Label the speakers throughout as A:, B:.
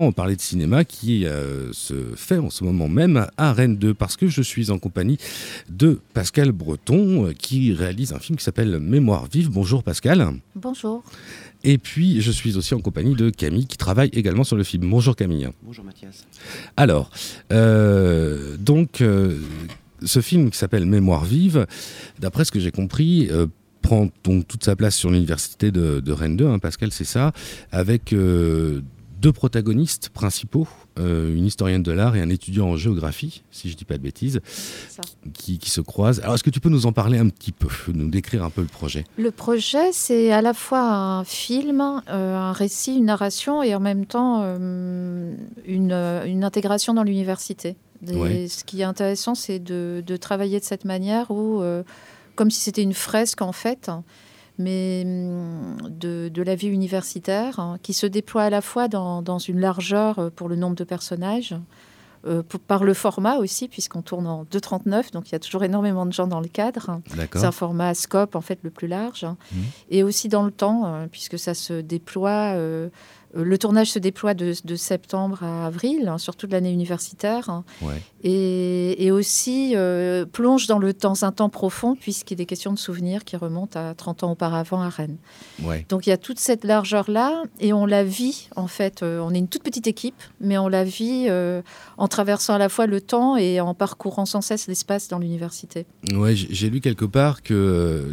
A: On parlait de cinéma qui euh, se fait en ce moment même à Rennes 2 parce que je suis en compagnie de Pascal Breton euh, qui réalise un film qui s'appelle Mémoire vive. Bonjour Pascal.
B: Bonjour.
A: Et puis je suis aussi en compagnie de Camille qui travaille également sur le film. Bonjour Camille.
C: Bonjour Mathias.
A: Alors, euh, donc ce film qui s'appelle Mémoire vive, d'après ce que j'ai compris, prend donc toute sa place sur l'université de, Rennes 2, hein, Pascal, c'est ça, avec deux protagonistes principaux, euh, une historienne de l'art et un étudiant en géographie, si je ne dis pas de bêtises, qui, se croisent. Alors, est-ce que tu peux nous en parler un petit peu, nous décrire un peu le projet?
B: Le projet, c'est à la fois un film, euh, un récit, une narration et en même temps euh, une, intégration dans l'université. Ce qui est intéressant, c'est de, de, travailler de cette manière où, comme si c'était une fresque en fait, mais hum, de, la vie universitaire, hein, qui se déploie à la fois dans, une largeur euh, pour le nombre de personnages, euh, par le format aussi, puisqu'on tourne en 2,39, donc il y a toujours énormément de gens dans le cadre. C'est un format scope, en fait, le plus large. Mmh. Et aussi dans le temps, euh, puisque ça se déploie euh, le tournage se déploie de, septembre à avril, hein, sur toute l'année universitaire, hein. et, aussi euh, plonge dans le temps, un temps profond, puisqu'il est question de souvenirs qui remontent à 30 ans auparavant à Rennes. Donc il y a toute cette largeur-là, et on la vit, en fait, euh, on est une toute petite équipe, mais on la vit en traversant à la fois le temps et en parcourant sans cesse l'espace dans l'université.
A: Ouais, j'ai lu quelque part que,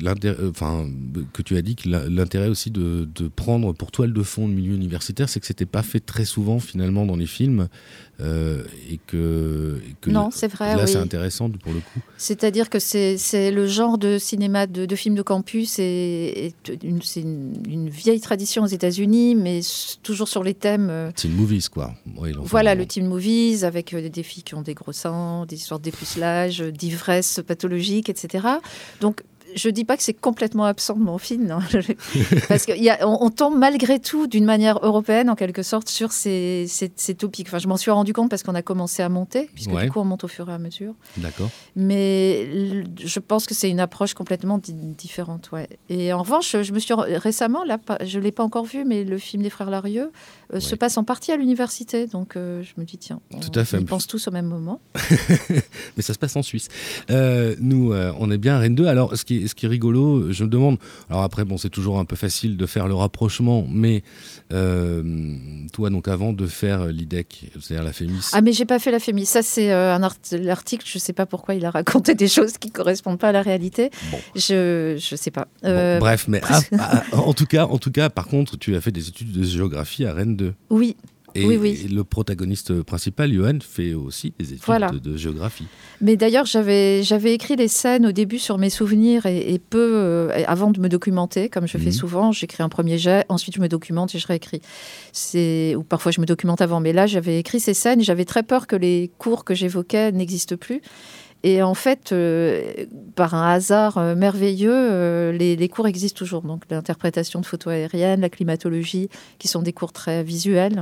A: enfin, que tu as dit que l'intérêt aussi de, de prendre pour toile de fond le milieu universitaire, c'est que c'était pas fait très souvent finalement dans les films. Euh, et que,
B: non, c'est vrai.
A: Là, c'est intéressant pour le coup.
B: C'est-à-dire que c'est le genre de cinéma, de, de film de campus, et, c'est une, vieille tradition aux États-Unis, mais toujours sur les thèmes. Euh,
A: teen movies, quoi.
B: voilà, le teen movies avec euh, des filles qui ont des gros seins, des histoires d'épucelage, d'ivresse pathologique, etc. Donc je dis pas que c'est complètement absent de mon film, non. parce qu'on on tombe malgré tout d'une manière européenne, en quelque sorte, sur ces, ces, topics. Enfin, je m'en suis rendu compte parce qu'on a commencé à monter, puisque du coup, on monte au fur et à mesure.
A: D'accord.
B: Mais je pense que c'est une approche complètement différente, ouais. Et en revanche, je me suis récemment, là, je l'ai pas encore vu, mais le film des frères Larieux euh, se passe en partie à l'université, donc euh, je me dis tiens, on, Tout à fait. pense tous au même moment.
A: mais ça se passe en Suisse. Euh, nous, on est bien à Rennes 2. Alors, ce qui est ce qui est rigolo, je me demande. Alors après, bon, c'est toujours un peu facile de faire le rapprochement, mais toi, donc avant de faire l'IDEC, c'est-à-dire la FEMIS.
B: Ah, mais j'ai pas fait la FEMIS. Ça, c'est euh, un article. Je sais pas pourquoi il a raconté des choses qui correspondent pas à la réalité. Je je sais pas.
A: Euh, bref, mais ah, ah, en tout cas, en tout cas, par contre, tu as fait des études de géographie à Rennes 2.
B: Oui.
A: Et,
B: oui, oui.
A: le protagoniste principal, Johan, fait aussi des études de, géographie.
B: Mais d'ailleurs, j'avais, j'avais écrit les scènes au début sur mes souvenirs et, peu euh, avant de me documenter, comme je fais mhm. souvent. J'écris un premier jet, ensuite je me documente et je réécris. C'est, ou parfois je me documente avant. Mais là, j'avais écrit ces scènes et j'avais très peur que les cours que j'évoquais n'existent plus. Et en fait, euh, par un hasard euh, merveilleux, les, les, cours existent toujours. Donc l'interprétation de photos aériennes, la climatologie, qui sont des cours très visuels.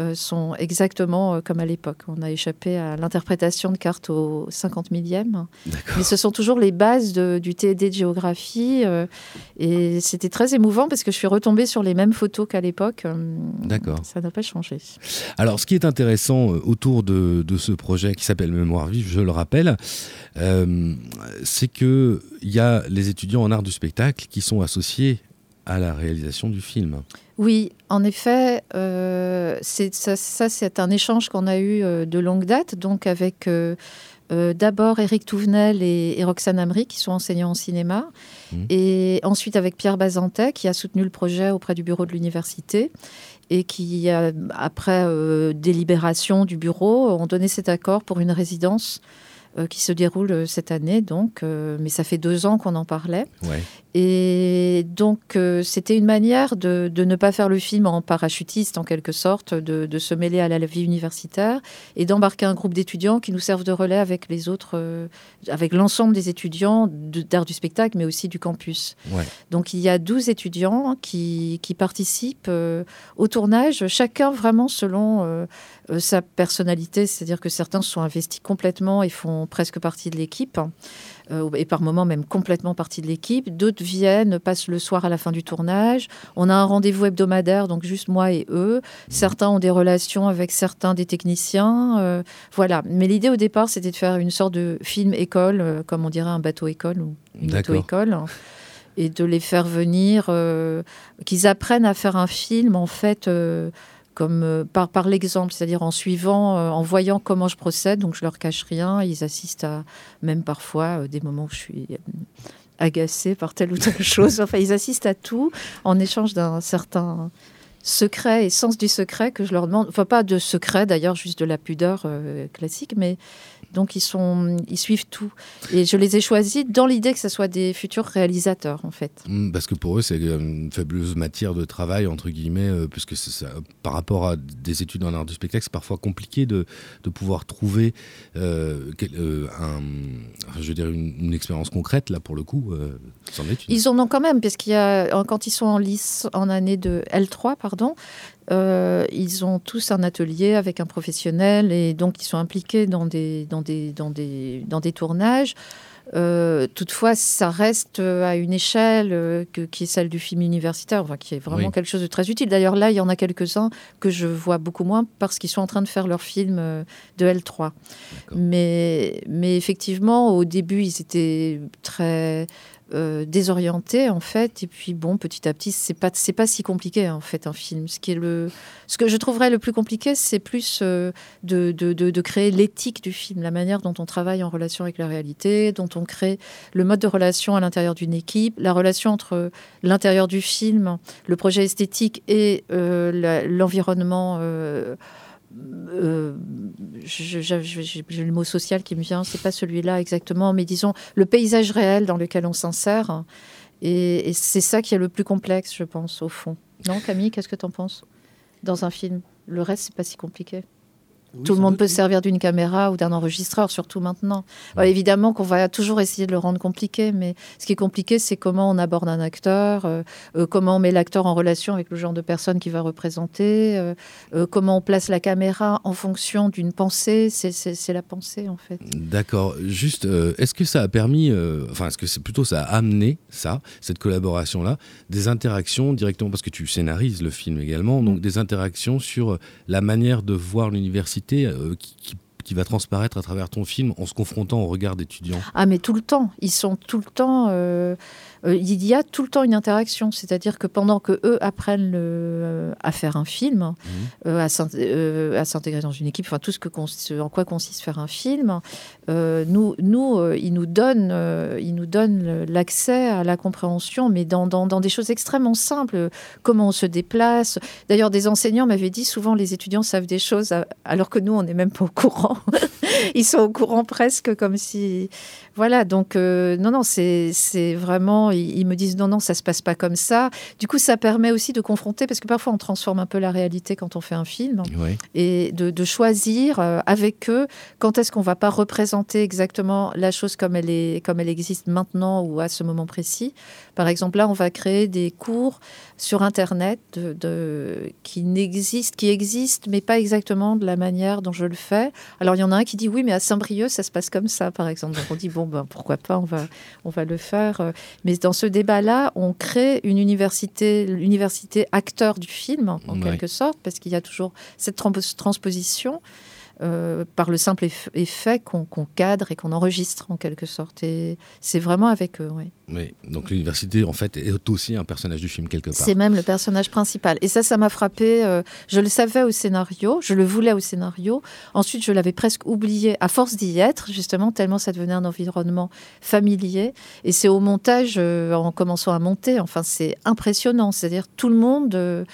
B: Euh, sont exactement euh, comme à l'époque. On a échappé à l'interprétation de cartes au 50 millième. Mais ce sont toujours les bases du TED de géographie. Euh, et c'était très émouvant parce que je suis retombée sur les mêmes photos qu'à l'époque.
A: D'accord.
B: Ça n'a pas changé.
A: Alors, ce qui est intéressant autour de, ce projet qui s'appelle Mémoire vive, je le rappelle, c'est qu'il y a les étudiants en art du spectacle qui sont associés à la réalisation du film.
B: Oui, en effet, euh, ça, c'est un échange qu'on a eu euh, de longue date, donc avec euh, d'abord Éric Touvenel et, Roxane Amry, qui sont enseignants en cinéma, mmh. et ensuite avec Pierre Bazantet, qui a soutenu le projet auprès du bureau de l'université, et qui, après délibération du bureau, ont donné cet accord pour une résidence euh, qui se déroule euh, cette année, donc, euh, mais ça fait deux ans qu'on en parlait. Et donc, c'était une manière de, de, ne pas faire le film en parachutiste, en quelque sorte, de, de se mêler à la vie universitaire et d'embarquer un groupe d'étudiants qui nous servent de relais avec les autres, avec l'ensemble des étudiants d'art du spectacle, mais aussi du campus. Donc, il y a 12 étudiants qui, qui participent au tournage, chacun vraiment selon sa personnalité, c'est-à-dire que certains sont investis complètement et font presque partie de l'équipe. Euh, et par moments même complètement partie de l'équipe. D'autres viennent, passent le soir à la fin du tournage. On a un rendez-vous hebdomadaire, donc juste moi et eux. Certains ont des relations avec certains des techniciens. Euh, voilà. Mais l'idée au départ, c'était de faire une sorte de film école, euh, comme on dirait un bateau école ou une auto-école. Et de les faire venir, qu'ils apprennent à faire un film, en fait, comme euh, par, par l'exemple, c'est-à-dire en suivant, euh, en voyant comment je procède. Donc je leur cache rien. Ils assistent à même parfois euh, des moments où je suis agacée par telle ou telle chose. Enfin, ils assistent à tout en échange d'un certain secret et sens du secret que je leur demande. Enfin, pas de secret d'ailleurs, juste de la pudeur classique, mais donc ils, sont, ils suivent tout. Et je les ai choisis dans l'idée que ce soit des futurs réalisateurs, en fait.
A: Mmh, parce que pour eux, c'est une fabuleuse matière de travail, entre guillemets, euh, puisque ça, par rapport à des études en art du spectacle, c'est parfois compliqué de, de pouvoir trouver euh, euh, un, je veux dire, une, expérience concrète, là, pour le coup.
B: est Ils en ont quand même, parce qu'il y a, quand ils sont en lice en année de L3, pardon, euh, ils ont tous un atelier avec un professionnel et donc ils sont impliqués dans des, dans des, dans des, dans des tournages. Euh, toutefois, ça reste à une échelle euh, qui est celle du film universitaire, enfin, qui est vraiment quelque chose de très utile. D'ailleurs, là, il y en a quelques-uns que je vois beaucoup moins parce qu'ils sont en train de faire leur film de L3. Mais, mais effectivement, au début, ils étaient très euh, désorienté en fait. Et puis bon petit à petit c'est pas c'est pas si compliqué en fait un film. Ce qui est le ce que je trouverais le plus compliqué c'est plus euh, de, de, de, créer l'éthique du film la manière dont on travaille en relation avec la réalité dont on crée le mode de relation à l'intérieur d'une équipe la relation entre l'intérieur du film le projet esthétique et euh, l'environnement euh, j'ai le mot social qui me vient, c'est pas celui-là exactement, mais disons le paysage réel dans lequel on s'insère. Et, et c'est ça qui est le plus complexe, je pense, au fond. Non, Camille, qu'est-ce que tu en penses? Dans un film, le reste, c'est pas si compliqué. Tout le monde peut se servir d'une caméra ou d'un enregistreur, surtout maintenant. évidemment qu'on va toujours essayer de le rendre compliqué, mais ce qui est compliqué, c'est comment on aborde un acteur, euh, euh, comment on met l'acteur en relation avec le genre de personne qu'il va représenter, euh, comment on place la caméra en fonction d'une pensée. C'est la pensée, en fait.
A: D'accord. Juste, est-ce que ça a permis, enfin, est-ce que c'est plutôt ça a amené ça, cette collaboration-là, des interactions directement, parce que tu scénarises le film également, donc mm. des interactions sur la manière de voir l'université euh, qui, va transparaître à travers ton film en se confrontant au regard d'étudiants
B: Ah mais tout le temps, ils sont tout le temps... Euh, euh, il y a tout le temps une interaction. C'est-à-dire que pendant que eux apprennent le, à faire un film, mhm. euh, à s'intégrer dans une équipe, enfin tout ce que en quoi consiste faire un film, euh, nous, nous ils nous donnent, ils nous donnent l'accès à la compréhension, mais dans, dans, dans, des choses extrêmement simples. Comment on se déplace. D'ailleurs, des enseignants m'avaient dit souvent les étudiants savent des choses alors que nous on n'est même pas au courant. ils sont au courant presque comme si voilà, donc euh, non, non, c'est vraiment, ils, me disent non, non, ça se passe pas comme ça. Du coup, ça permet aussi de confronter, parce que parfois on transforme un peu la réalité quand on fait un film, et de, choisir euh, avec eux quand est-ce qu'on va pas représenter exactement la chose comme elle, est, comme elle existe maintenant ou à ce moment précis. Par exemple, là, on va créer des cours sur Internet de, qui n'existent, qui existent, mais pas exactement de la manière dont je le fais. Alors, il y en a un qui dit oui, mais à Saint-Brieuc, ça se passe comme ça, par exemple. Donc, on dit bon, ben, pourquoi pas, on va, on va le faire. Mais dans ce débat-là, on crée une université, l'université acteur du film, en quelque sorte, parce qu'il y a toujours cette transposition. Euh, par le simple effet qu'on cadre et qu'on enregistre en quelque sorte. Et c'est vraiment avec eux, oui.
A: Oui, donc l'université en fait est aussi un personnage du film quelque part.
B: C'est même le personnage principal. Et ça, ça m'a frappé. Euh, je le savais au scénario, je le voulais au scénario. Ensuite, je l'avais presque oublié à force d'y être, justement, tellement ça devenait un environnement familier. Et c'est au montage, euh, en commençant à monter, enfin, c'est impressionnant. C'est-à-dire tout le monde.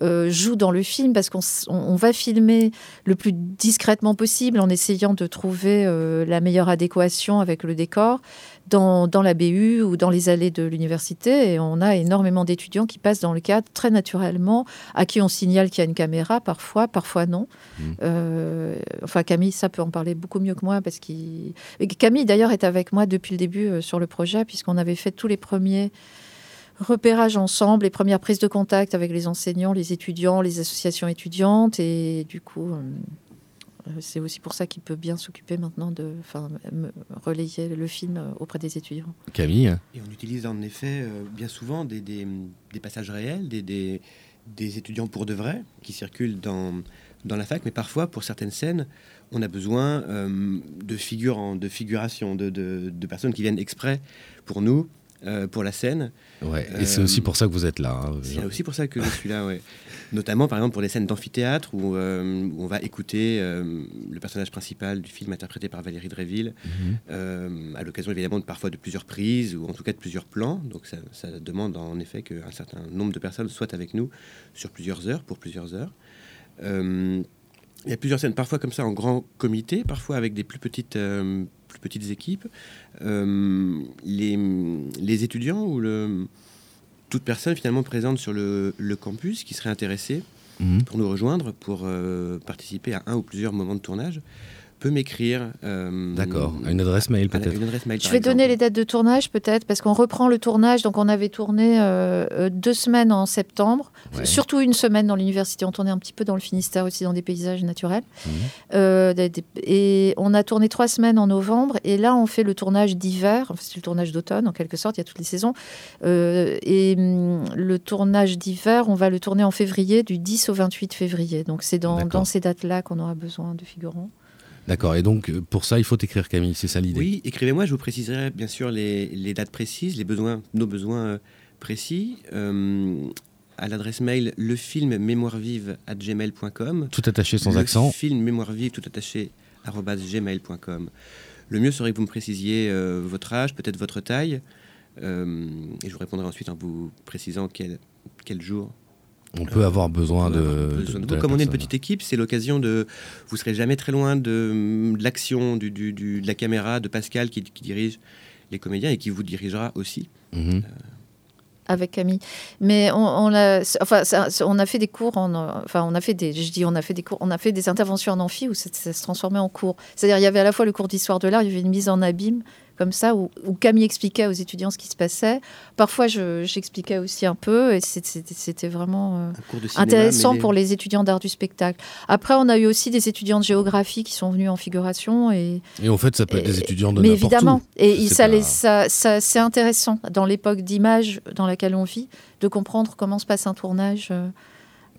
B: Euh, joue dans le film parce qu'on va filmer le plus discrètement possible en essayant de trouver euh, la meilleure adéquation avec le décor dans, dans, la BU ou dans les allées de l'université. Et on a énormément d'étudiants qui passent dans le cadre très naturellement, à qui on signale qu'il y a une caméra parfois, parfois non. Mmh. Euh, enfin, Camille, ça peut en parler beaucoup mieux que moi parce qu'il. Camille, d'ailleurs, est avec moi depuis le début sur le projet, puisqu'on avait fait tous les premiers repérage ensemble, les premières prises de contact avec les enseignants, les étudiants, les associations étudiantes. Et du coup, euh, c'est aussi pour ça qu'il peut bien s'occuper maintenant de relayer le film auprès des étudiants.
A: Camille
C: Et on utilise en effet bien souvent des, des, des passages réels, des, des, des, étudiants pour de vrai qui circulent dans, dans la fac, mais parfois pour certaines scènes, on a besoin de figures, de figuration, de, de, de personnes qui viennent exprès pour nous euh, pour la scène.
A: Ouais, et c'est aussi pour ça que vous êtes là. Hein,
C: c'est aussi pour ça que je suis là, ouais. Notamment, par exemple, pour les scènes d'amphithéâtre où, euh, on va écouter euh, le personnage principal du film interprété par Valérie Dréville, mhm. à l'occasion évidemment de, parfois de plusieurs prises ou en tout cas de plusieurs plans. Donc ça, ça demande en effet qu'un certain nombre de personnes soient avec nous sur plusieurs heures, pour plusieurs heures. il y a plusieurs scènes, parfois comme ça en grand comité, parfois avec des plus petites plus petites équipes, euh, les, étudiants ou le, toute personne finalement présente sur le, campus qui serait intéressée mhm. pour nous rejoindre, pour euh, participer à un ou plusieurs moments de tournage, peut m'écrire.
A: Euh, D'accord, à une adresse mail peut-être.
B: Je vais donner les dates de tournage peut-être, parce qu'on reprend le tournage. Donc on avait tourné euh, euh, deux semaines en septembre, surtout une semaine dans l'université. On tournait un petit peu dans le Finistère aussi, dans des paysages naturels. Mhm. et on a tourné trois semaines en novembre. Et là, on fait le tournage d'hiver. Enfin, c'est le tournage d'automne en quelque sorte, il y a toutes les saisons. et hum, le tournage d'hiver, on va le tourner en février, du 10 au 28 février. Donc c'est dans, dans ces dates-là qu'on aura besoin de figurants.
A: D'accord. Et donc, euh, pour ça, il faut écrire, Camille. C'est ça l'idée
C: Oui, écrivez-moi. Je vous préciserai bien sûr les, dates précises, les besoins, nos besoins euh, précis. Euh, à l'adresse mail lefilmmémoirevive@gmail.com.
A: Tout attaché sans le accent.
C: Film mémoire vive tout attaché gmail.com. Le mieux serait que vous me précisiez votre âge, peut-être votre taille, et je vous répondrai ensuite en vous précisant quel, quel jour
A: on peut avoir besoin de,
C: Comme on est une petite équipe, c'est l'occasion de. Vous serez jamais très loin de, l'action, du, de la caméra, de Pascal qui, dirige les comédiens et qui vous dirigera aussi. Mhm. Euh,
B: avec Camille. Mais on, a, enfin, on a fait des cours, en, enfin, on a fait des, je dis, on a fait des cours, on a fait des interventions en amphi où ça, ça se transformait en cours. C'est-à-dire, il y avait à la fois le cours d'histoire de l'art, il y avait une mise en abîme comme ça, où, Camille expliquait aux étudiants ce qui se passait. Parfois, j'expliquais aussi un peu, et c'était vraiment euh, intéressant pour les étudiants d'art du spectacle. Après, on a eu aussi des étudiants de géographie qui sont venus en figuration. Et,
A: et en fait, ça peut être des étudiants de
B: Mais évidemment, et ça, ça, c'est intéressant dans l'époque d'image dans laquelle on vit, de comprendre comment se passe un tournage. Euh,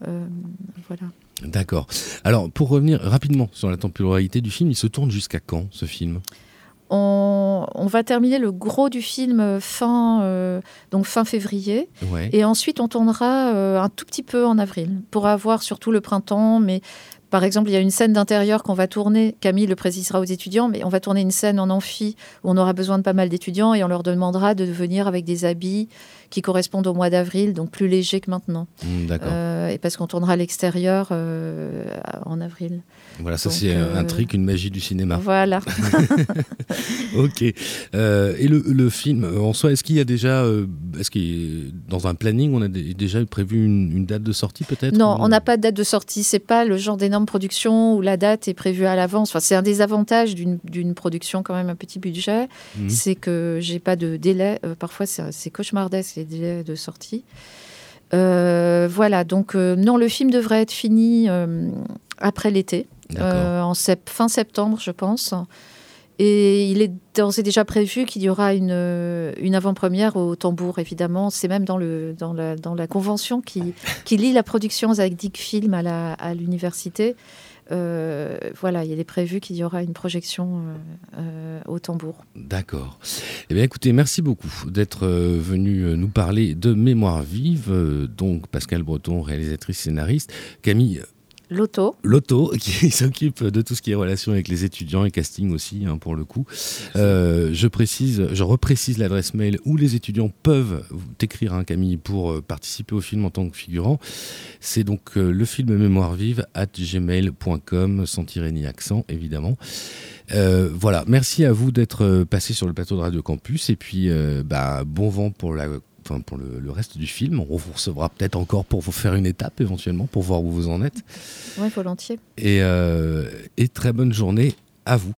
B: euh, voilà.
A: D'accord. Alors, pour revenir rapidement sur la temporalité du film, il se tourne jusqu'à quand ce film?
B: On, va terminer le gros du film fin, euh, donc fin février. Et ensuite, on tournera euh, un tout petit peu en avril pour avoir surtout le printemps. Mais par exemple, il y a une scène d'intérieur qu'on va tourner. Camille le précisera aux étudiants, mais on va tourner une scène en amphi où on aura besoin de pas mal d'étudiants et on leur demandera de venir avec des habits qui correspondent au mois d'avril, donc plus légers que maintenant.
A: Mmh, d'accord.
B: Euh, et parce qu'on tournera à l'extérieur en avril.
A: Voilà, ça c'est un trick, une magie du cinéma.
B: Voilà.
A: ok. Euh, et le, film en soi, est-ce qu'il y a déjà, euh, est-ce qu'il dans un planning, on a déjà prévu une, date de sortie peut-être?
B: Non, on n'a pas de date de sortie. C'est pas le genre d'énorme production où la date est prévue à l'avance. Enfin, c'est un des avantages d'une production quand même un petit budget, mhm. c'est que j'ai pas de délai. Euh, parfois, c'est cauchemardesque les délais de sortie. voilà, donc non, le film devrait être fini après l'été. Euh, en fin septembre, je pense. Et il est d'ores et déjà prévu qu'il y aura une, une avant-première au tambour, évidemment. C'est même dans, le, la, convention qui, qui lie la production Dick Film à l'université. Euh, voilà, il est prévu qu'il y aura une projection euh, au tambour.
A: D'accord. Eh bien, écoutez, merci beaucoup d'être venu nous parler de Mémoire vive. donc, Pascal Breton, réalisatrice scénariste. Camille,
B: L'auto.
A: L'auto, qui s'occupe de tout ce qui est relation avec les étudiants et casting aussi, hein, pour le coup. Euh, je précise, je reprécise l'adresse mail où les étudiants peuvent t'écrire, hein, Camille, pour euh, participer au film en tant que figurant. C'est donc euh, le film mémoire vive at gmail.com, sans tirer ni accent, évidemment. voilà, merci à vous d'être passé sur le plateau de Radio Campus et puis bah, bon vent pour la pour le, reste du film. On vous recevra peut-être encore pour vous faire une étape éventuellement, pour voir où vous en êtes.
B: Oui, volontiers.
A: Et, euh, et très bonne journée à vous.